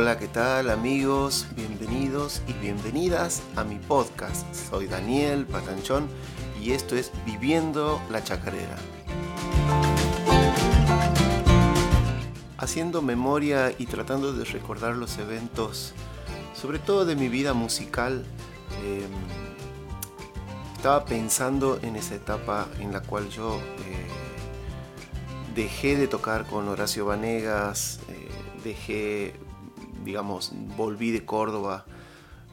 Hola, ¿qué tal amigos? Bienvenidos y bienvenidas a mi podcast. Soy Daniel Patanchón y esto es Viviendo la Chacarera. Haciendo memoria y tratando de recordar los eventos, sobre todo de mi vida musical, em, estaba pensando en esa etapa en la cual yo eh, dejé de tocar con Horacio Vanegas, eh, dejé digamos, volví de Córdoba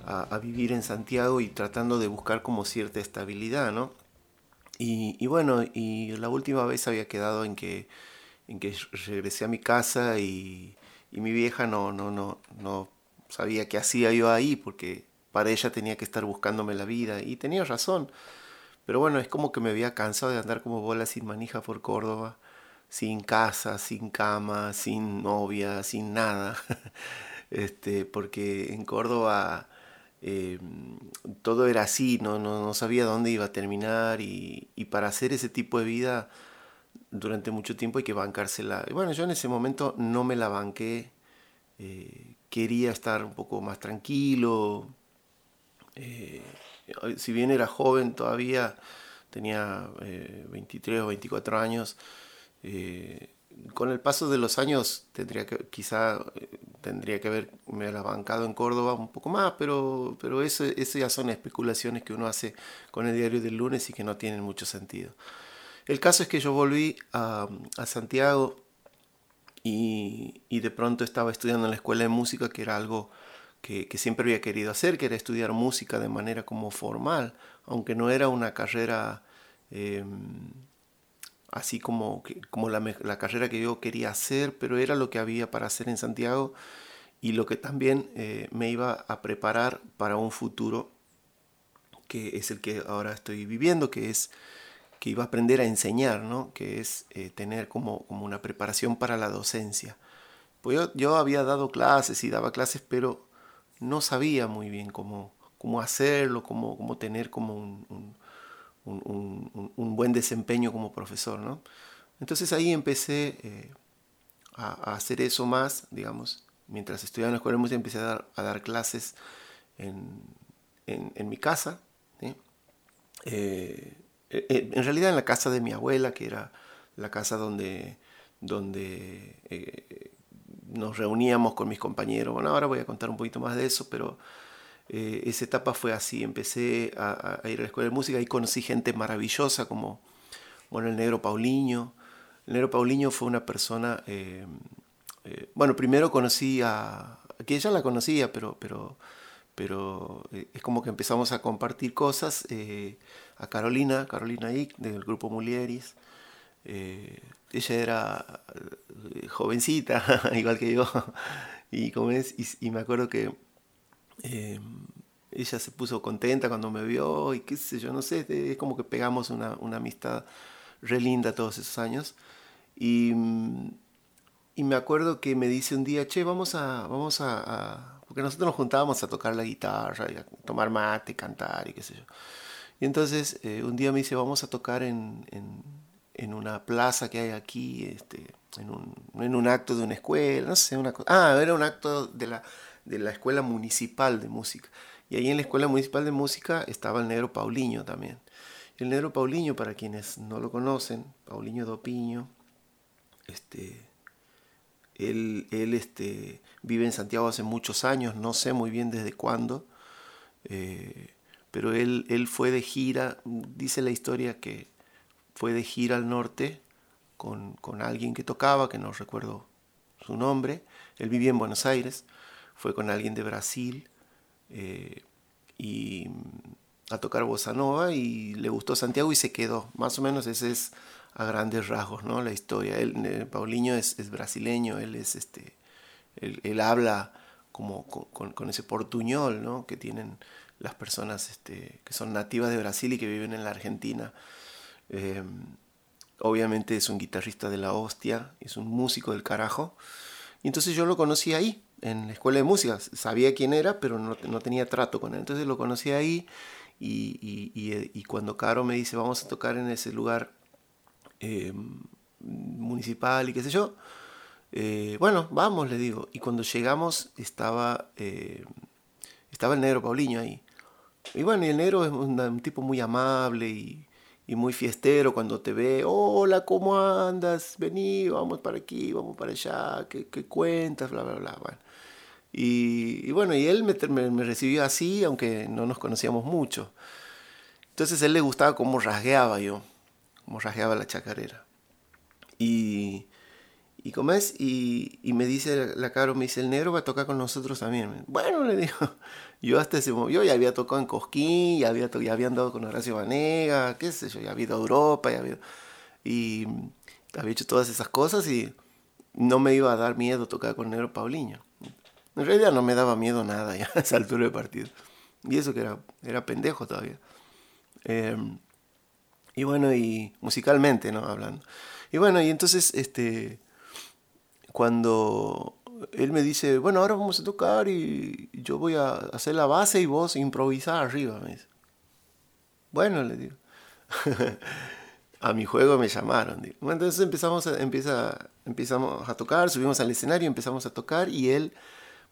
a, vivir en Santiago y tratando de buscar como cierta estabilidad, ¿no? Y, bueno, y la última vez había quedado en que, en que regresé a mi casa y, mi vieja no, no, no, no sabía qué hacía yo ahí porque para ella tenía que estar buscándome la vida y tenía razón. Pero bueno, es como que me había cansado de andar como bola sin manija por Córdoba, sin casa, sin cama, sin novia, sin nada. este, porque en Córdoba eh, todo era así, ¿no? No, sabía dónde iba a terminar y, para hacer ese tipo de vida durante mucho tiempo hay que bancársela. Y bueno, yo en ese momento no me la banqué, eh, quería estar un poco más tranquilo, eh, si bien era joven todavía, tenía 23 o 24 años, con el paso de los años tendría que, quizá eh, tendría que haberme la en Córdoba un poco más, pero, pero eso, eso ya son especulaciones que uno hace con el diario del lunes y que no tienen mucho sentido. El caso es que yo volví a, Santiago y, y, de pronto estaba estudiando en la escuela de música, que era algo que, que, siempre había querido hacer, que era estudiar música de manera como formal, aunque no era una carrera... Eh, así como, como la, carrera que yo quería hacer, pero era lo que había para hacer en Santiago y lo que también eh, me iba a preparar para un futuro que es el que ahora estoy viviendo, que es que iba a aprender a enseñar, ¿no? que es eh, tener como, como una preparación para la docencia. Pues yo, yo, había dado clases y daba clases, pero no sabía muy bien cómo, cómo hacerlo, cómo, cómo tener como un, buen desempeño como profesor. ¿no? Entonces ahí empecé eh, a, hacer eso más, digamos, mientras estudiaba en la escuela de música empecé a dar, a dar clases en, en, mi casa. Eh, eh, en realidad en la casa de mi abuela, que era la casa donde, donde nos reuníamos con mis compañeros. Bueno, ahora voy a contar un poquito más de eso, pero eh, esa etapa fue así, empecé a, ir a la escuela de música y conocí gente maravillosa como bueno, el negro Paulinho. El negro Paulinho fue una persona, eh, eh, bueno, primero conocí a, que ella la conocía, pero, pero, pero es como que empezamos a compartir cosas, a Carolina, Carolina Ick, del grupo Mulieris. ella era jovencita, igual que yo, y, como es, y me acuerdo que eh, ella se puso contenta cuando me vio y qué sé yo, no sé, es como que pegamos una, una amistad re linda todos esos años. Y, y, me acuerdo que me dice un día, che, vamos a, vamos a, porque nosotros nos juntábamos a tocar la guitarra, y a tomar mate, cantar y qué sé yo. Y entonces eh, un día me dice, vamos a tocar en, en, en una plaza que hay aquí, este, en, un, en un acto de una escuela, no sé, una cosa. Ah, era un acto de la de la Escuela Municipal de Música. Y ahí en la Escuela Municipal de Música estaba el negro Paulinho también. El negro Paulinho, para quienes no lo conocen, Paulinho Dopiño, este, él, él este, vive en Santiago hace muchos años, no sé muy bien desde cuándo, eh, pero él, él fue de gira, dice la historia que fue de gira al norte con, con alguien que tocaba, que no recuerdo su nombre, él vivía en Buenos Aires, fue con alguien de Brasil eh, y a tocar bossa nova y le gustó Santiago y se quedó. Más o menos ese es a grandes rasgos, ¿no? La historia. Él, eh, Paulinho es, brasileño, él es este, él, habla como con, ese portuñol, ¿no? Que tienen las personas este, que son nativas de Brasil y que viven en la Argentina. Eh, obviamente es un guitarrista de la hostia, es un músico del carajo. Y entonces yo lo conocí ahí, en la escuela de música. Sabía quién era, pero no, no tenía trato con él. Entonces lo conocí ahí y, y, y, cuando Caro me dice vamos a tocar en ese lugar eh, municipal y qué sé yo, Eh, bueno, vamos, le digo. Y cuando llegamos estaba, eh, estaba el negro Paulinho ahí. Y bueno, y el negro es un, tipo muy amable y, muy fiestero cuando te ve. Hola, ¿cómo andas? Vení, vamos para aquí, vamos para allá, ¿qué, cuentas? Bla, bla, bla. Bueno. Y, bueno, y él me, me, recibió así, aunque no nos conocíamos mucho. Entonces a él le gustaba cómo rasgueaba yo, cómo rasgueaba la chacarera. Y, y como es, y, y, me dice la Caro, me dice, el negro va a tocar con nosotros también. Bueno, le digo, yo hasta ese momento, yo ya había tocado en Cosquín, ya había, ya había andado con Horacio Vanega, qué sé yo, ya había ido a Europa, ya había, y había hecho todas esas cosas y no me iba a dar miedo tocar con el negro Paulinho. En realidad no me daba miedo nada ya a esa altura de partido. Y eso que era, era pendejo todavía. Em, y bueno, y musicalmente, ¿no? Hablando. Y bueno, y entonces, este, cuando él me dice, bueno, ahora vamos a tocar y yo voy a hacer la base y vos improvisar arriba, me dice. Bueno, le digo. a mi juego me llamaron. entonces empezamos a, empezamos a tocar, subimos al escenario, empezamos a tocar y él,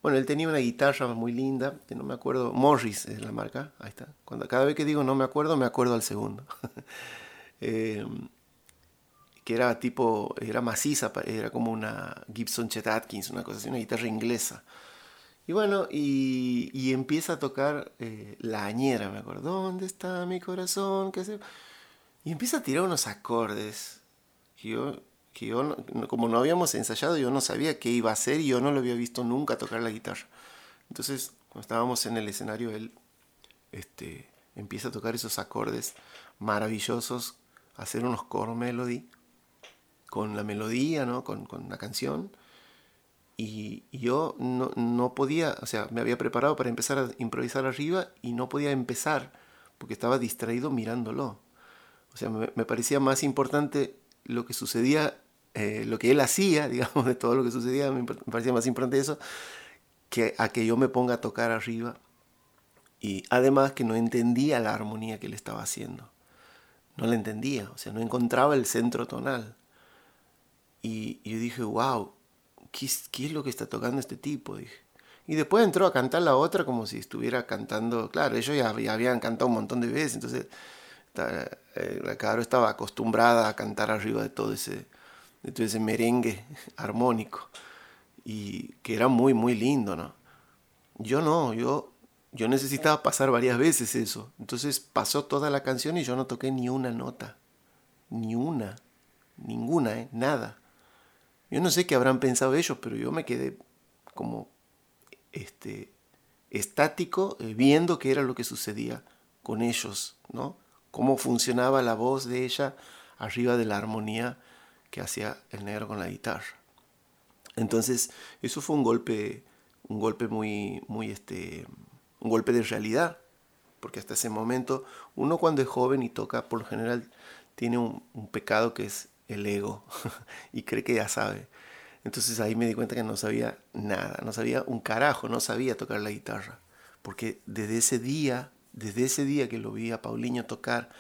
bueno, él tenía una guitarra muy linda, que no me acuerdo, Morris es la marca, ahí está. Cuando, cada vez que digo no me acuerdo, me acuerdo al segundo. eh, que era tipo, era maciza, era como una Gibson Chet Atkins, una cosa así, una guitarra inglesa. Y bueno, y, empieza a tocar eh, la añera, me acuerdo, ¿dónde está mi corazón? ¿Qué sé? Y empieza a tirar unos acordes que yo, que yo como no habíamos ensayado, yo no sabía qué iba a hacer y yo no lo había visto nunca tocar la guitarra. Entonces, cuando estábamos en el escenario, él este, empieza a tocar esos acordes maravillosos, hacer unos core melody con la melodía, ¿no? con, con la canción. Y, yo no, no, podía, o sea, me había preparado para empezar a improvisar arriba y no podía empezar porque estaba distraído mirándolo. O sea, me, parecía más importante lo que sucedía, eh, lo que él hacía, digamos, de todo lo que sucedía, me parecía más importante eso que a que yo me ponga a tocar arriba. Y además que no entendía la armonía que él estaba haciendo. No la entendía, o sea, no encontraba el centro tonal. Y, yo dije, wow, ¿qué ¿qué es, lo que está tocando este tipo? Y después entró a cantar la otra como si estuviera cantando, claro, ellos ya, habían cantado un montón de veces, entonces eh, la Caro estaba acostumbrada a cantar arriba de todo ese, de ese merengue armónico y que era muy, muy lindo, ¿no? Yo no, yo, yo necesitaba pasar varias veces eso. Entonces pasó toda la canción y yo no toqué ni una nota, ni una, ninguna, ¿eh? nada. Yo no sé qué habrán pensado ellos, pero yo me quedé como este, estático eh, viendo qué era lo que sucedía con ellos, ¿no? Cómo funcionaba la voz de ella arriba de la armonía que hacía el negro con la guitarra. Entonces, eso fue un golpe, un golpe muy, muy, este, un golpe de realidad, porque hasta ese momento uno cuando es joven y toca, por lo general, tiene un pecado que es el ego y cree que ya sabe. Entonces ahí me di cuenta que no sabía nada, no sabía un carajo, no sabía tocar la guitarra. Porque desde ese día, desde ese día que lo vi a Paulinho tocar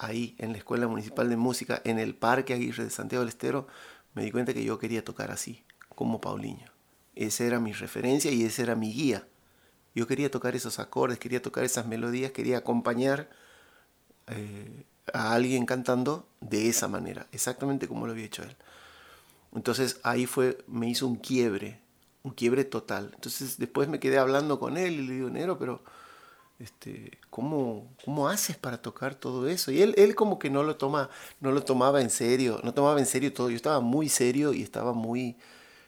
ahí en la Escuela Municipal de Música, en el Parque Aguirre de Santiago del Estero, me di cuenta que yo quería tocar así, como Paulinho. Esa era mi referencia y ese era mi guía. Yo quería tocar esos acordes, quería tocar esas melodías, quería acompañar eh, a alguien cantando de esa manera, exactamente como lo había hecho él. Entonces ahí fue, me hizo un quiebre, un quiebre total. Entonces después me quedé hablando con él y le digo, Nero, pero este, ¿cómo, ¿cómo haces para tocar todo eso? Y él, él como que no lo, toma, no lo tomaba en serio, no tomaba en serio todo. Yo estaba muy serio y estaba muy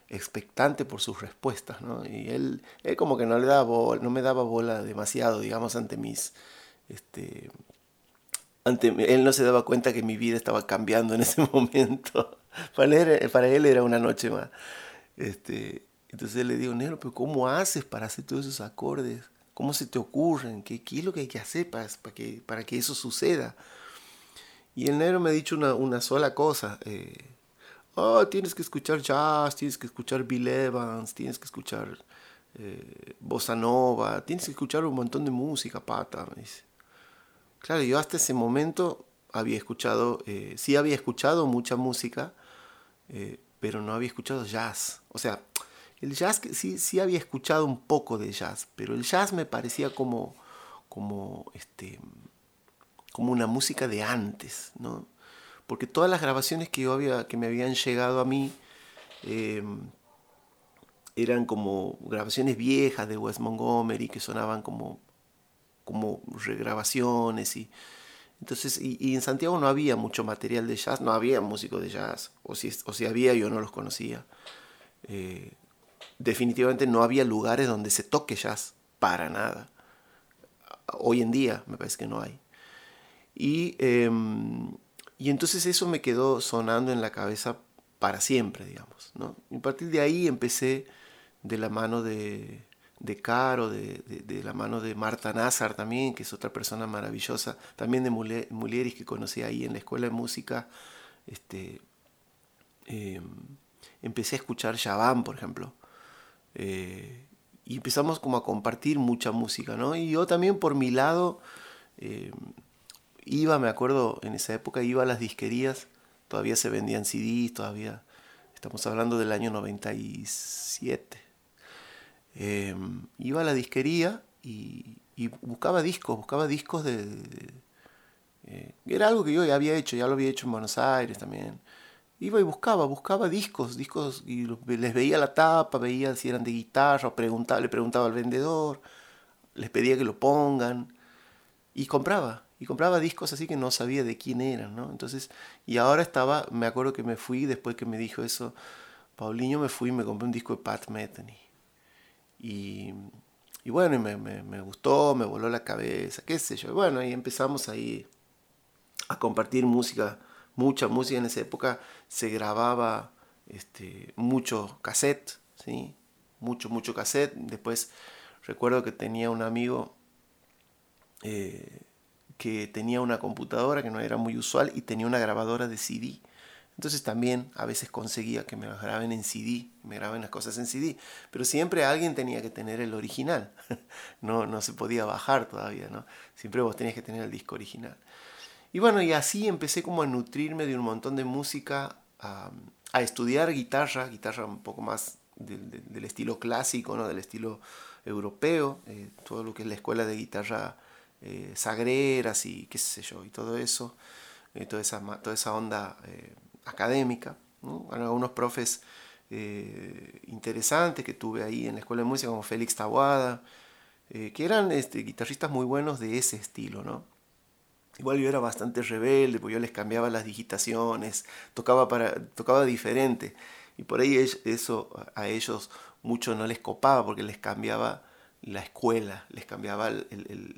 expectante por sus respuestas, ¿no? Y él, él como que no le daba no me daba bola demasiado, digamos, ante mis este, él no se daba cuenta que mi vida estaba cambiando en ese momento. para, él, para él era una noche más. Este, entonces le digo, Negro, pero ¿cómo haces para hacer todos esos acordes? ¿Cómo se te ocurren? ¿Qué, qué es lo que hay que hacer para, que, para que eso suceda? Y el negro me ha dicho una, una sola cosa. Eh, oh, tienes que escuchar jazz, tienes que escuchar Bill Evans, tienes que escuchar eh, bossa nova, tienes que escuchar un montón de música, pata. Me dice. Claro, yo hasta ese momento había escuchado, eh, sí había escuchado mucha música, eh, pero no había escuchado jazz. O sea, el jazz sí, sí había escuchado un poco de jazz, pero el jazz me parecía como, como, este, como una música de antes, ¿no? Porque todas las grabaciones que, yo había, que me habían llegado a mí em, eran como grabaciones viejas de Wes Montgomery que sonaban como, como regrabaciones y entonces y, en Santiago no había mucho material de jazz, no había músicos de jazz o si, o si había yo no los conocía. Eh, definitivamente no había lugares donde se toque jazz para nada. Hoy en día me parece que no hay. Y, em, y entonces eso me quedó sonando en la cabeza para siempre, digamos. ¿no? Y a partir de ahí empecé de la mano de, de Caro, de, de, la mano de Marta Nazar también, que es otra persona maravillosa, también de Mulieris que conocí ahí en la escuela de música. Este, em, empecé a escuchar Shaban, por ejemplo. Eh, y empezamos como a compartir mucha música, ¿no? Y yo también por mi lado em, iba, me acuerdo, en esa época iba a las disquerías, todavía se vendían CDs, todavía, estamos hablando del año 97. Em, iba a la disquería y, buscaba discos, buscaba discos de... Eh, era algo que yo ya había hecho, ya lo había hecho en Buenos Aires también. Iba y buscaba, buscaba discos, discos y les veía la tapa, veía si eran de guitarra, preguntaba, le preguntaba al vendedor, les pedía que lo pongan y compraba y compraba discos así que no sabía de quién eran, ¿no? Entonces, y ahora estaba, me acuerdo que me fui después que me dijo eso, Paulinho, me fui y me compré un disco de Pat Metheny. Y, y bueno, me, me, me, gustó, me voló la cabeza, qué sé yo. Bueno, y empezamos ahí a compartir música, mucha música en esa época. Se grababa este, mucho cassette, ¿sí? Mucho, mucho cassette. Después recuerdo que tenía un amigo... Eh, que tenía una computadora que no era muy usual y tenía una grabadora de CD. Entonces también a veces conseguía que me graben en CD, me graben las cosas en CD, pero siempre alguien tenía que tener el original. No, no se podía bajar todavía, ¿no? Siempre vos tenías que tener el disco original. Y bueno, y así empecé como a nutrirme de un montón de música, a, estudiar guitarra, guitarra un poco más del estilo clásico, ¿no? Del estilo europeo, eh, todo lo que es la escuela de guitarra eh, sagreras y qué sé yo, y todo eso, eh, toda, esa, toda esa onda académica. algunos profes interesantes que tuve ahí en la escuela de música, como Félix Tabuada, que eran este, guitarristas muy buenos de ese estilo, ¿no? Igual yo era bastante rebelde, porque yo les cambiaba las digitaciones, tocaba, para, tocaba diferente. Y por ahí eso a ellos mucho no les copaba, porque les cambiaba la escuela, les cambiaba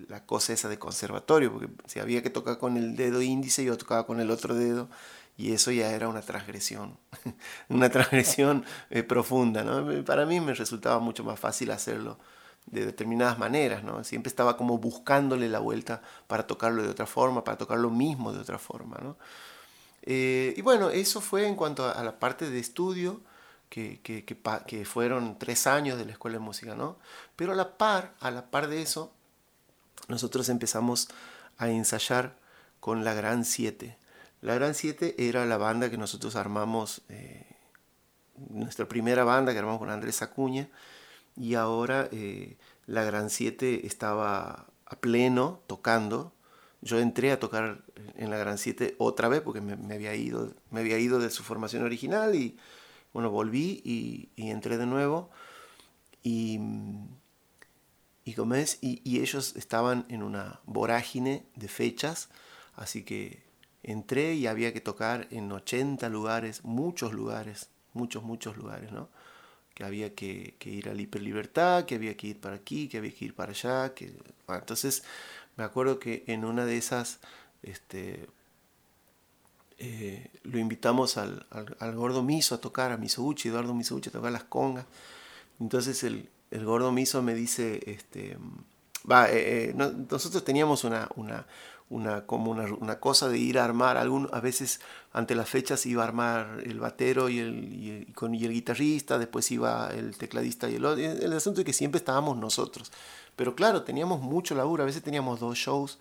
la cosa esa de conservatorio, porque si había que tocar con el dedo índice, yo tocaba con el otro dedo, y eso ya era una transgresión, una transgresión eh, profunda. ¿no? Para mí me resultaba mucho más fácil hacerlo de determinadas maneras, ¿no? siempre estaba como buscándole la vuelta para tocarlo de otra forma, para tocar lo mismo de otra forma. ¿no? Eh, y bueno, eso fue en cuanto a la parte de estudio que, que, fueron tres años de la escuela de música, ¿no? Pero a la par, a la par de eso, nosotros empezamos a ensayar con la Gran 7. La Gran 7 era la banda que nosotros armamos, eh, nuestra primera banda que armamos con Andrés Acuña, y ahora eh, la Gran 7 estaba a pleno tocando. Yo entré a tocar en la Gran 7 otra vez porque me, había ido, me había ido de su formación original y bueno, volví y, entré de nuevo y, y, y, y, ellos estaban en una vorágine de fechas, así que entré y había que tocar en 80 lugares, muchos lugares, muchos, muchos lugares, ¿no? Que había que, ir a la hiperlibertad, que había que ir para aquí, que había que ir para allá. Que... entonces me acuerdo que en una de esas este, eh, lo invitamos al, al, gordo Miso a tocar, a Misouchi, Eduardo Misouchi a tocar las congas. Entonces el, el gordo Miso me dice, este, va, eh, eh, nosotros teníamos una, una, una, como una, una, cosa de ir a armar, algún, a veces ante las fechas iba a armar el batero y el, y con, y el guitarrista, después iba el tecladista y el otro. El asunto es que siempre estábamos nosotros. Pero claro, teníamos mucho laburo, a veces teníamos dos shows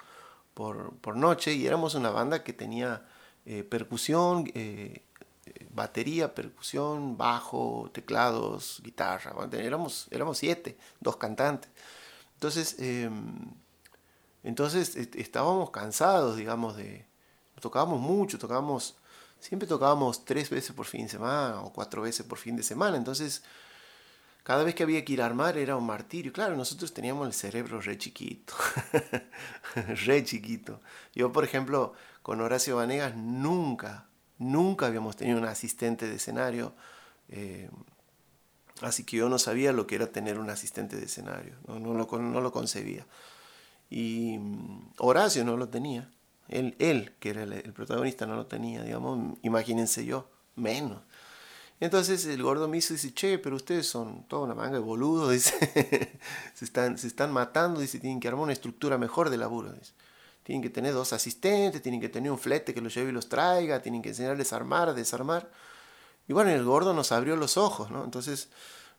por, por noche y éramos una banda que tenía eh, percusión, eh, batería, percusión, bajo, teclados, guitarra. Éramos, éramos siete, dos cantantes. Entonces, em, entonces estábamos cansados, digamos, de... Tocábamos mucho, tocábamos... Siempre tocábamos tres veces por fin de semana o cuatro veces por fin de semana. Entonces, cada vez que había que ir a armar era un martirio. Claro, nosotros teníamos el cerebro re chiquito. re chiquito. Yo, por ejemplo, con Horacio Vanegas nunca, nunca habíamos tenido un asistente de escenario. Eh, así que yo no sabía lo que era tener un asistente de escenario. No, lo, concebía. Y mm, Horacio no lo tenía. Él, él que era el, protagonista, no lo tenía. Digamos, imagínense yo, menos. Entonces el gordo me hizo, dice, che, pero ustedes son toda una manga de boludos, dice, se, están, se están matando, dice, tienen que armar una estructura mejor de laburo, dice. Tienen que tener dos asistentes, tienen que tener un flete que los lleve y los traiga, tienen que enseñarles a armar, a desarmar. Y bueno, el gordo nos abrió los ojos, ¿no? Entonces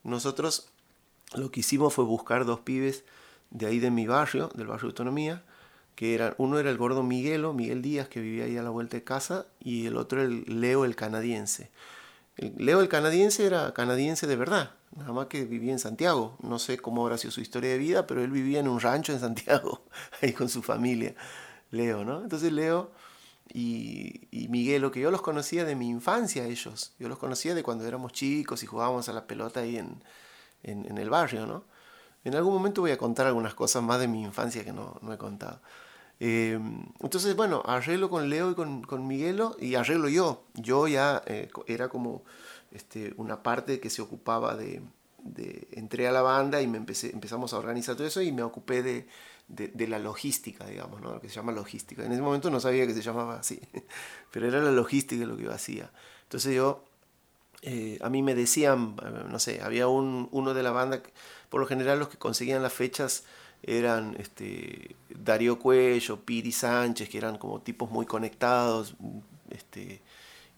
nosotros lo que hicimos fue buscar dos pibes de ahí de mi barrio, del barrio de Autonomía, que eran, uno era el gordo Miguelo, Miguel Díaz, que vivía ahí a la vuelta de casa, y el otro el Leo, el canadiense. Leo el canadiense era canadiense de verdad, nada más que vivía en Santiago. No sé cómo habrá sido su historia de vida, pero él vivía en un rancho en Santiago, ahí con su familia. Leo, ¿no? Entonces Leo y, y Miguelo, que yo los conocía de mi infancia ellos, yo los conocía de cuando éramos chicos y jugábamos a la pelota ahí en, en, el barrio, ¿no? En algún momento voy a contar algunas cosas más de mi infancia que no, no he contado. Eh, entonces, bueno, arreglo con Leo y con, con Miguelo y arreglo yo. Yo ya eh, era como este, una parte que se ocupaba de, de, Entré a la banda y me empecé, empezamos a organizar todo eso y me ocupé de, de, la logística, digamos, ¿no? lo que se llama logística. En ese momento no sabía que se llamaba así, pero era la logística lo que yo hacía. Entonces yo, eh, a mí me decían, no sé, había un, uno de la banda, por lo general los que conseguían las fechas eran este, Darío Cuello, Piri Sánchez, que eran como tipos muy conectados este,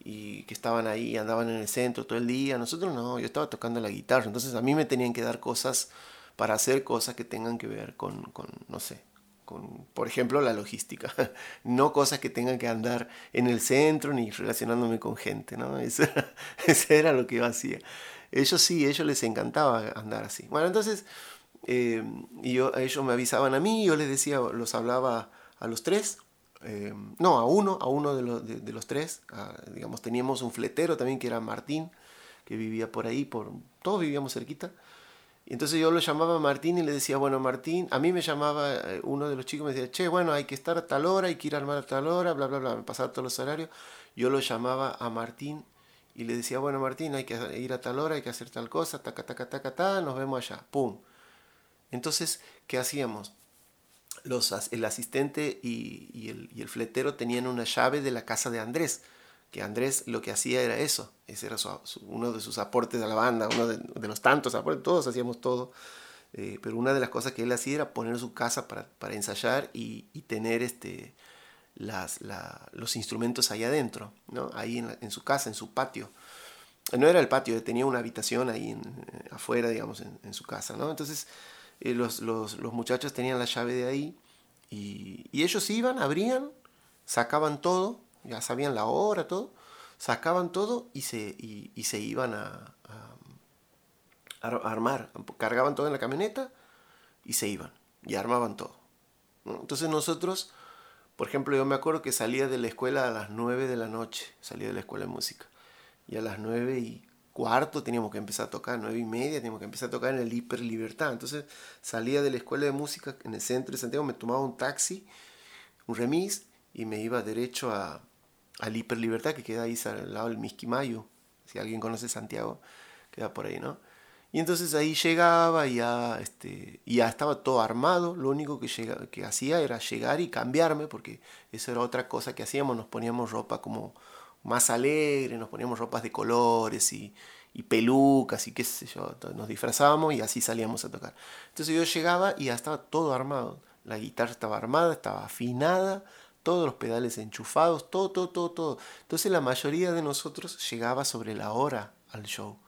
y que estaban ahí, andaban en el centro todo el día. Nosotros no, yo estaba tocando la guitarra, entonces a mí me tenían que dar cosas para hacer cosas que tengan que ver con, con no sé, con, por ejemplo, la logística, no cosas que tengan que andar en el centro ni relacionándome con gente, ¿no? Eso eso era lo que yo hacía. Ellos sí, a ellos les encantaba andar así. Bueno, entonces eh, yo, ellos me avisaban a mí, yo les decía, los hablaba a los tres, eh, no, a uno, a uno de, los, de, los tres, digamos, teníamos un fletero también que era Martín, que vivía por ahí, por, todos vivíamos cerquita. Y entonces yo lo llamaba a Martín y le decía, bueno, Martín, a mí me llamaba eh, uno de los chicos, me decía, che, bueno, hay que estar a tal hora, hay que ir a armar a tal hora, bla, bla, bla, me pasaba todos los horarios. Yo lo llamaba a Martín y le decía, bueno, Martín, hay que ir a tal hora, hay que hacer tal cosa, taca, taca, taca, taca, nos vemos allá, pum. Entonces, ¿qué hacíamos? Los, el asistente y, el, fletero tenían una llave de la casa de Andrés, que Andrés lo que hacía era eso, ese era uno de sus aportes a la banda, uno de, los tantos aportes, todos hacíamos todo, eh, pero una de las cosas que él hacía era poner su casa para, ensayar y, tener este, las, los instrumentos ahí adentro, ¿no? ahí en, su casa, en su patio. No era el patio, tenía una habitación ahí eh, afuera, digamos, en, en su casa. ¿no? Entonces, eh, los, muchachos tenían la llave de ahí y, ellos iban, abrían, sacaban todo, ya sabían la hora, todo, sacaban todo y se, y se iban a, a, armar, cargaban todo en la camioneta y se iban y armaban todo. Entonces nosotros, por ejemplo, yo me acuerdo que salía de la escuela a las 9 de la noche, salía de la escuela de música, y a las 9 y cuarto teníamos que empezar a tocar, nueve y media teníamos que empezar a tocar en el Hiper Libertad. Entonces salía de la escuela de música en el centro de Santiago, me tomaba un taxi, un remis, y me iba derecho a, al Hiper Libertad, que queda ahí al lado del Misquimayo. Si alguien conoce Santiago, queda por ahí, ¿no? Y entonces ahí llegaba y ya, este, ya estaba todo armado. Lo único que, llega, que hacía era llegar y cambiarme, porque eso era otra cosa que hacíamos. Nos poníamos ropa como más alegre, nos poníamos ropas de colores y, pelucas y qué sé yo, nos disfrazábamos y así salíamos a tocar. Entonces yo llegaba y ya estaba todo armado, la guitarra estaba armada, estaba afinada, todos los pedales enchufados, todo, todo, todo, todo. Entonces la mayoría de nosotros llegaba sobre la hora al show.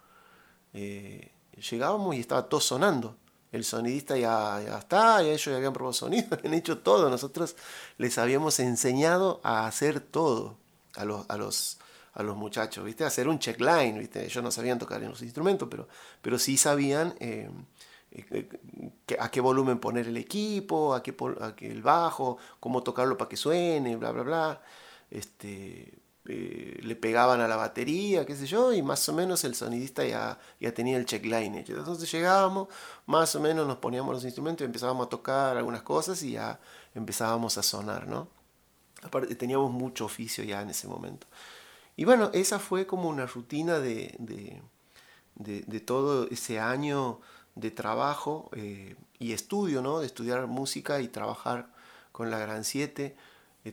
Eh, llegábamos y estaba todo sonando. El sonidista ya, ya está, ya ellos ya habían probado sonido, habían hecho todo. Nosotros les habíamos enseñado a hacer todo a los, a los, a los muchachos, ¿viste? hacer un checkline, ¿viste? ellos no sabían tocar en los instrumentos, pero, pero sí sabían eh, eh, a qué volumen poner el equipo, a qué, a qué el bajo, cómo tocarlo para que suene, bla, bla, bla. Este, eh, le pegaban a la batería, qué sé yo, y más o menos el sonidista ya, ya tenía el checkline hecho. Entonces llegábamos, más o menos nos poníamos los instrumentos y empezábamos a tocar algunas cosas y ya empezábamos a sonar, ¿no? Aparte, teníamos mucho oficio ya en ese momento. Y bueno, esa fue como una rutina de, todo ese año de trabajo eh, y estudio, ¿no? De estudiar música y trabajar con la Gran 7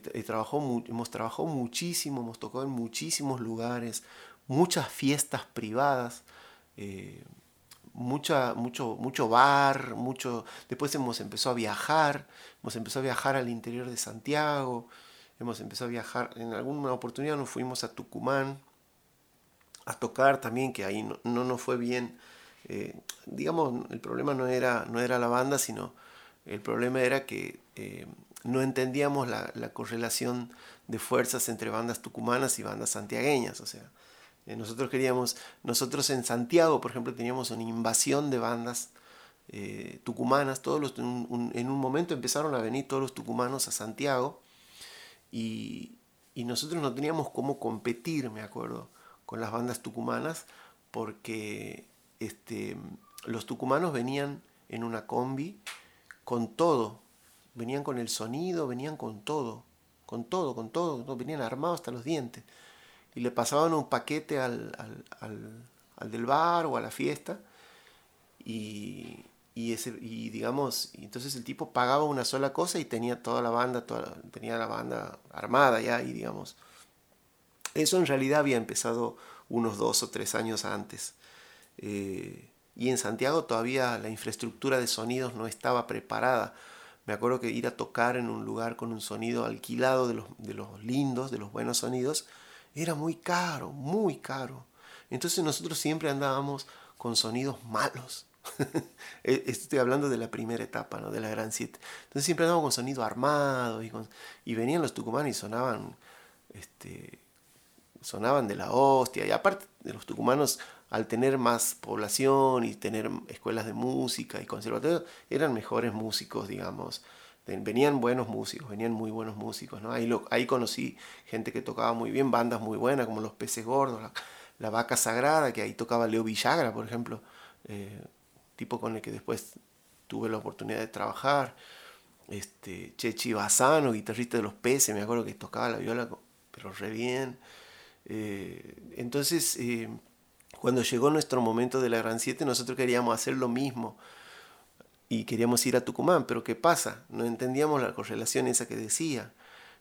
hemos trabajado muchísimo, hemos tocado en muchísimos lugares, muchas fiestas privadas, eh, mucho, mucho bar, mucho... Después hemos empezado a viajar, hemos empezado a viajar al interior de Santiago, hemos empezado a viajar, en alguna oportunidad nos fuimos a Tucumán a tocar también, que ahí no, no nos fue bien. Eh, digamos, el problema no era, no era la banda, sino el problema era que eh, no entendíamos la, correlación de fuerzas entre bandas tucumanas y bandas santiagueñas. O sea, eh, nosotros queríamos, nosotros en Santiago, por ejemplo, teníamos una invasión de bandas eh, tucumanas. Todos los, en un momento empezaron a venir todos los tucumanos a Santiago y, nosotros no teníamos cómo competir, me acuerdo, con las bandas tucumanas porque este, los tucumanos venían en una combi con todo, venían con el sonido, venían con todo, con todo, con todo, venían armados hasta los dientes. Y le pasaban un paquete al, del bar o a la fiesta. Y, ese, y digamos, entonces el tipo pagaba una sola cosa y tenía toda la banda, toda, tenía la banda armada ya, y digamos. Eso en realidad había empezado unos dos o tres años antes. Eh, y en Santiago todavía la infraestructura de sonidos no estaba preparada me acuerdo que ir a tocar en un lugar con un sonido alquilado de los, de los lindos, de los buenos sonidos, era muy caro, muy caro. Entonces nosotros siempre andábamos con sonidos malos. E, estoy hablando de la primera etapa, ¿no? de la Gran 7. Entonces siempre andábamos con sonido armado y, y venían los tucumanos y sonaban, este, sonaban de la hostia. Y aparte de los tucumanos al tener más población y tener escuelas de música y conservatorios, eran mejores músicos, digamos. Venían buenos músicos, venían muy buenos músicos, ¿no? Ahí, conocí gente que tocaba muy bien, bandas muy buenas como Los Peces Gordos, La, Vaca Sagrada, que ahí tocaba Leo Villagra, por ejemplo, eh, tipo con el que después tuve la oportunidad de trabajar. Este, Chechi Bazano, guitarrista de Los Peces, me acuerdo que tocaba la viola, pero re bien. Eh, entonces, eh, cuando llegó nuestro momento de la Gran 7, nosotros queríamos hacer lo mismo y queríamos ir a Tucumán, pero ¿qué pasa? No entendíamos la correlación esa que decía.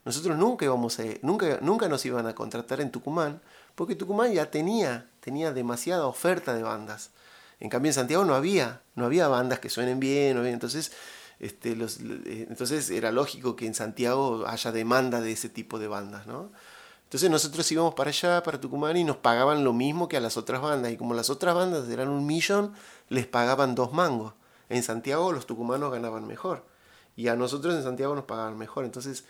Nosotros nunca íbamos a, nunca, nunca nos iban a contratar en Tucumán, porque Tucumán ya tenía, tenía demasiada oferta de bandas. En cambio en Santiago no había, no había bandas que suenen bien, entonces, este, los, eh, entonces era lógico que en Santiago haya demanda de ese tipo de bandas, ¿no? Entonces nosotros íbamos para allá, para Tucumán, y nos pagaban lo mismo que a las otras bandas. Y como las otras bandas eran un millón, les pagaban dos mangos. En Santiago los tucumanos ganaban mejor. Y a nosotros en Santiago nos pagaban mejor. Entonces,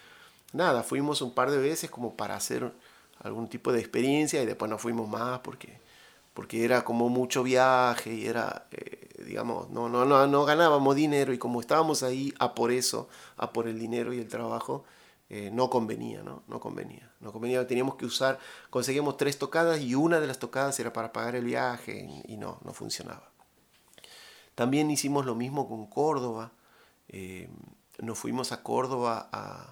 nada, fuimos un par de veces como para hacer algún tipo de experiencia y después no fuimos más porque, porque era como mucho viaje y era, eh, digamos, no, no, no, no ganábamos dinero y como estábamos ahí a por eso, a por el dinero y el trabajo, eh, no convenía, ¿no? No convenía. No convenía, teníamos que usar, conseguíamos tres tocadas y una de las tocadas era para pagar el viaje y, no, no funcionaba. También hicimos lo mismo con Córdoba. Eh, nos fuimos a Córdoba a,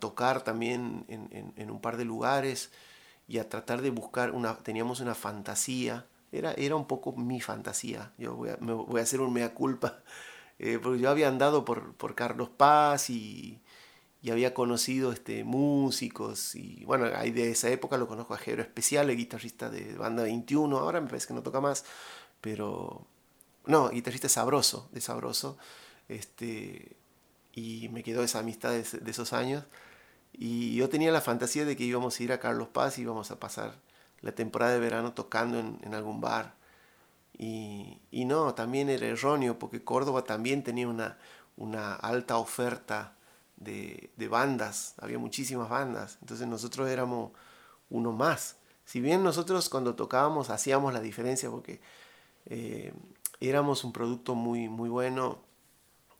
tocar también en, un par de lugares y a tratar de buscar una, teníamos una fantasía, era, era un poco mi fantasía, yo voy a, voy a hacer un mea culpa, eh, porque yo había andado por, por Carlos Paz y, y había conocido este, músicos y bueno, ahí de esa época lo conozco a Jero Especial, el guitarrista de Banda 21, ahora me parece que no toca más, pero no, guitarrista sabroso, de sabroso, este, y me quedó esa amistad de, esos años y yo tenía la fantasía de que íbamos a ir a Carlos Paz y íbamos a pasar la temporada de verano tocando en, en algún bar. Y, y, no, también era erróneo porque Córdoba también tenía una, una alta oferta de, bandas, había muchísimas bandas, entonces nosotros éramos uno más. Si bien nosotros cuando tocábamos hacíamos la diferencia porque eh, éramos un producto muy, muy bueno,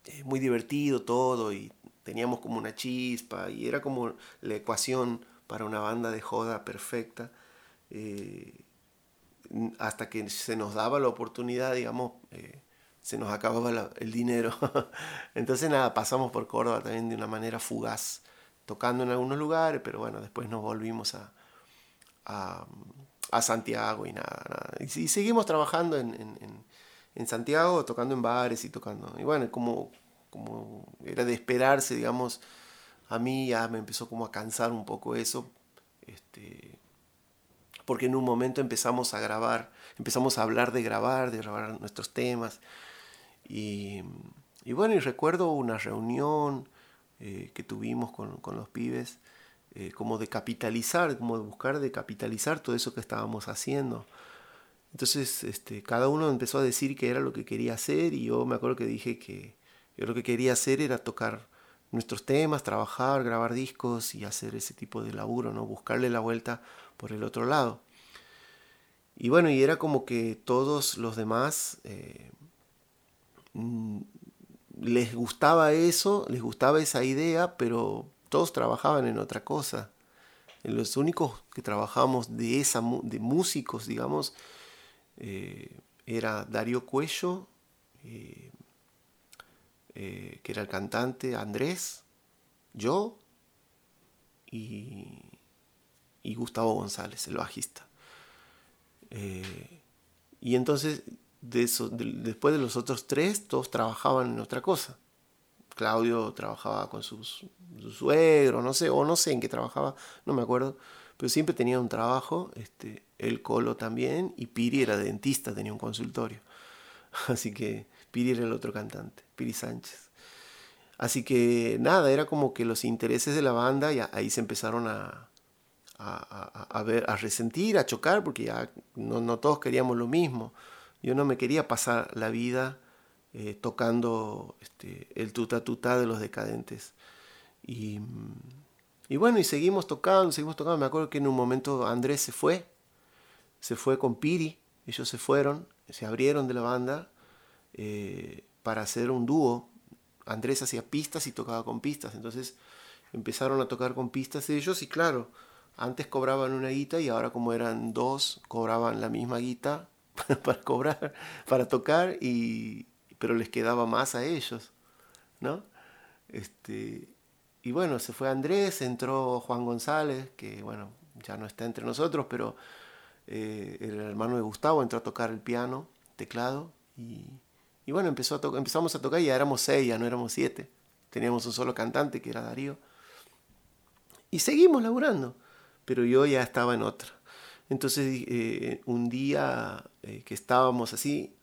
eh, muy divertido todo y teníamos como una chispa y era como la ecuación para una banda de joda perfecta. Eh, hasta que se nos daba la oportunidad, digamos, se nos acababa el dinero. Entonces nada, pasamos por Córdoba también de una manera fugaz, tocando en algunos lugares, pero bueno, después nos volvimos a, a, Santiago y nada, Y, seguimos trabajando en, en, Santiago, tocando en bares y tocando. Y bueno, como, como era de esperarse, digamos, a mí ya me empezó como a cansar un poco eso. Este, porque en un momento empezamos a grabar, empezamos a hablar de grabar, de grabar nuestros temas. Y, bueno, y recuerdo una reunión eh, que tuvimos con, con los pibes eh, como de capitalizar, como de buscar de capitalizar todo eso que estábamos haciendo. Entonces este, cada uno empezó a decir que era lo que quería hacer y yo me acuerdo que dije que yo lo que quería hacer era tocar nuestros temas, trabajar, grabar discos y hacer ese tipo de laburo, ¿no? buscarle la vuelta por el otro lado. Y bueno, y era como que todos los demás eh, les gustaba eso, les gustaba esa idea, pero todos trabajaban en otra cosa. Los únicos que trabajamos de, esa, de músicos, digamos, eh, era Darío Cuello, eh, eh, que era el cantante, Andrés, yo y Gustavo González, el bajista. y entonces, después de los otros tres, todos trabajaban en otra cosa. Claudio trabajaba con sus, su suegro, no sé, o no sé en qué trabajaba, no me acuerdo, pero siempre tenía un trabajo, este, el Colo también, y Piri era dentista, tenía un consultorio. Así que Piri era el otro cantante, Piri Sánchez. Así que nada, era como que los intereses de la banda, y ahí se empezaron a, a, a, ver, a resentir, a chocar, porque ya no, no todos queríamos lo mismo. Yo no me quería pasar la vida eh, tocando este, el tuta tuta de los decadentes. Y, bueno, y seguimos tocando, seguimos tocando. Me acuerdo que en un momento Andrés se fue, se fue con Piri, ellos se fueron, se abrieron de la banda eh, para hacer un dúo. Andrés hacía pistas y tocaba con pistas, entonces empezaron a tocar con pistas ellos y claro, antes cobraban una guita y ahora como eran dos, cobraban la misma guita para cobrar, para tocar y, pero les quedaba más a ellos, ¿no? Este, y bueno, se fue Andrés, entró Juan González, que bueno, ya no está entre nosotros, pero eh, el hermano de Gustavo, entró a tocar el piano, teclado, y, y bueno, empezó a empezamos a tocar y ya éramos seis, ya no éramos siete. Teníamos un solo cantante, que era Darío. Y seguimos laburando, pero yo ya estaba en otra. Entonces, eh, un día eh, que estábamos así,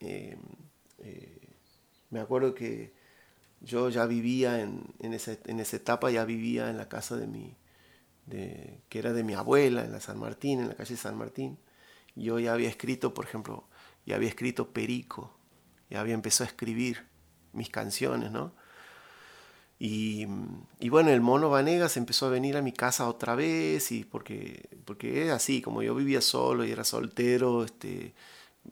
me acuerdo que yo ya vivía en, en, esa, etapa, ya vivía en la casa de mi, de, que era de mi abuela, en la San Martín, en la calle San Martín. Yo ya había escrito, por ejemplo, ya había escrito Perico, ya había empezado a escribir mis canciones, ¿no? Y, bueno, el mono Vanegas empezó a venir a mi casa otra vez, y porque, porque es así, como yo vivía solo y era soltero, este,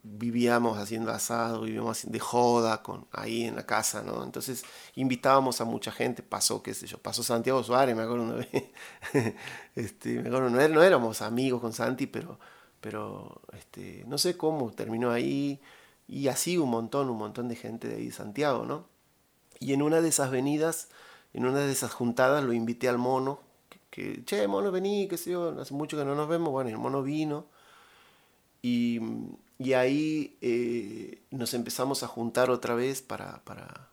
vivíamos haciendo asado, vivíamos de joda con, ahí en la casa, ¿no? Entonces invitábamos a mucha gente, pasó, qué sé yo, pasó Santiago Suárez, me acuerdo una vez, este, me acuerdo, no, no, éramos amigos con Santi, pero, pero este, no sé cómo, terminó ahí, y así un montón, un montón de gente de ahí de Santiago, ¿no? Y en una de esas venidas, en una de esas juntadas, lo invité al mono, que, que che, mono, vení, qué sé yo, hace mucho que no nos vemos, bueno, el mono vino, y y ahí eh, nos empezamos a juntar otra vez para, para,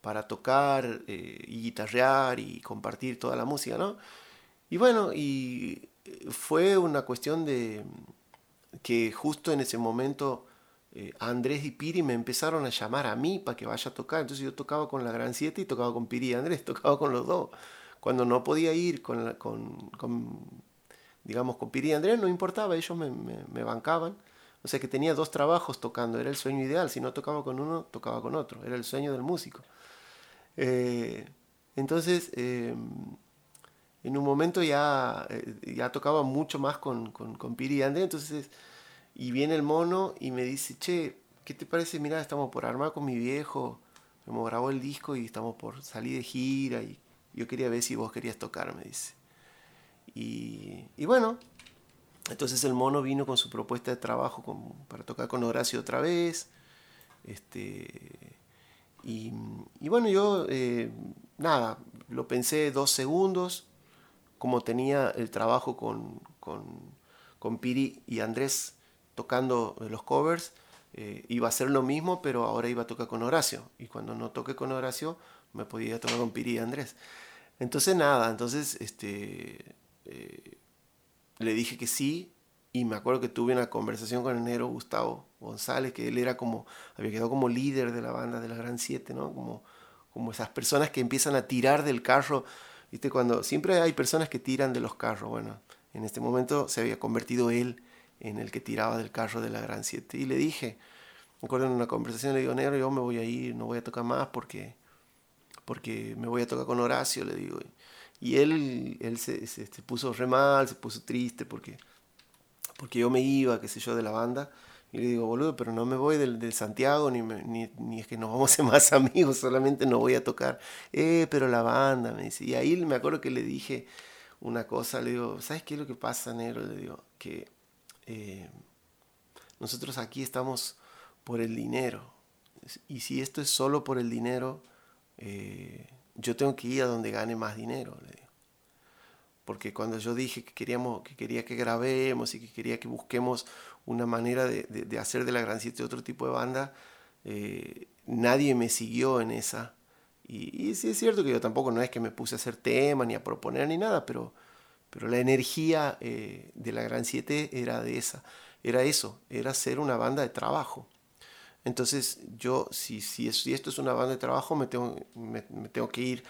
para tocar eh, y guitarrear y compartir toda la música, ¿no? Y bueno, y eh, fue una cuestión de que justo en ese momento Andrés y Piri me empezaron a llamar a mí para que vaya a tocar. Entonces yo tocaba con la Gran Siete y tocaba con Piri y Andrés, tocaba con los dos. Cuando no podía ir con, con, con digamos, con Piri y Andrés, no importaba, ellos me, bancaban. O sea que tenía dos trabajos tocando, era el sueño ideal. Si no tocaba con uno, tocaba con otro. Era el sueño del músico. Eh, entonces, eh, en un momento ya, eh, tocaba mucho más con, Piri y Andrés, entonces, y viene el mono y me dice, che, ¿qué te parece? Mira, estamos por armar con mi viejo, hemos grabado el disco y estamos por salir de gira y yo quería ver si vos querías tocar, me dice. Y, y bueno, entonces el mono vino con su propuesta de trabajo para tocar con Horacio otra vez. Este, y, y bueno, yo, eh, nada, lo pensé dos segundos, como tenía el trabajo con, con, con Piri y Andrés tocando los covers, eh, iba a ser lo mismo, pero ahora iba a tocar con Horacio. Y cuando no toque con Horacio, me podía tocar con Piri y Andrés. Entonces nada, entonces este, eh, le dije que sí y me acuerdo que tuve una conversación con el negro Gustavo González, que él era como, había quedado como líder de la banda de la Gran Siete, ¿no? Como, como esas personas que empiezan a tirar del carro, ¿viste? Cuando siempre hay personas que tiran de los carros, bueno, en este momento se había convertido él en el que tiraba del carro de la Gran Siete. Y le dije, me acuerdo en una conversación, le digo, negro, yo me voy a ir, no voy a tocar más porque, porque me voy a tocar con Horacio, le digo. Y él, él se, se, puso re mal, se puso triste porque, porque yo me iba, qué sé yo, de la banda. Y le digo, boludo, pero no me voy del, del Santiago, ni, ni, ni, es que nos vamos a ser más amigos, solamente no voy a tocar. Eh, pero la banda, me dice. Y ahí me acuerdo que le dije una cosa, le digo, ¿sabes qué es lo que pasa, negro? Le digo, que eh, nosotros aquí estamos por el dinero. Y si esto es solo por el dinero, eh, yo tengo que ir a donde gane más dinero. Porque cuando yo dije que, queríamos, que quería que grabemos y que quería que busquemos una manera de, hacer de la Gran Siete otro tipo de banda, eh, nadie me siguió en esa. Y, y, sí es cierto que yo tampoco no es que me puse a hacer tema ni a proponer ni nada, pero, pero la energía eh, de la Gran Siete era de esa, era eso, era ser una banda de trabajo. Entonces yo, si, si, esto es una banda de trabajo, me tengo, me tengo que ir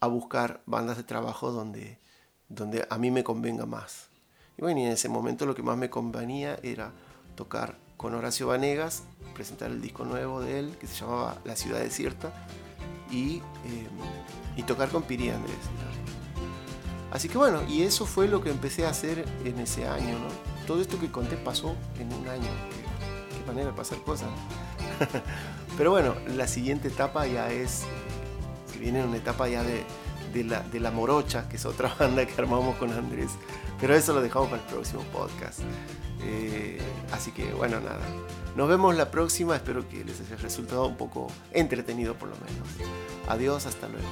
a buscar bandas de trabajo donde, donde a mí me convenga más. Y bueno, y en ese momento lo que más me convenía era tocar con Horacio Vanegas, presentar el disco nuevo de él, que se llamaba La Ciudad Desierta, y, eh, y tocar con Piri Andrés. Así que bueno, y eso fue lo que empecé a hacer en ese año, ¿no? Todo esto que conté pasó en un año. Qué, manera de pasar cosas. Pero bueno, la siguiente etapa ya es, se viene una etapa ya de, de, la, de la Morocha, que es otra banda que armamos con Andrés. Pero eso lo dejamos para el próximo podcast. Eh, así que bueno, nada. Nos vemos la próxima. Espero que les haya resultado un poco entretenido por lo menos. Adiós, hasta luego.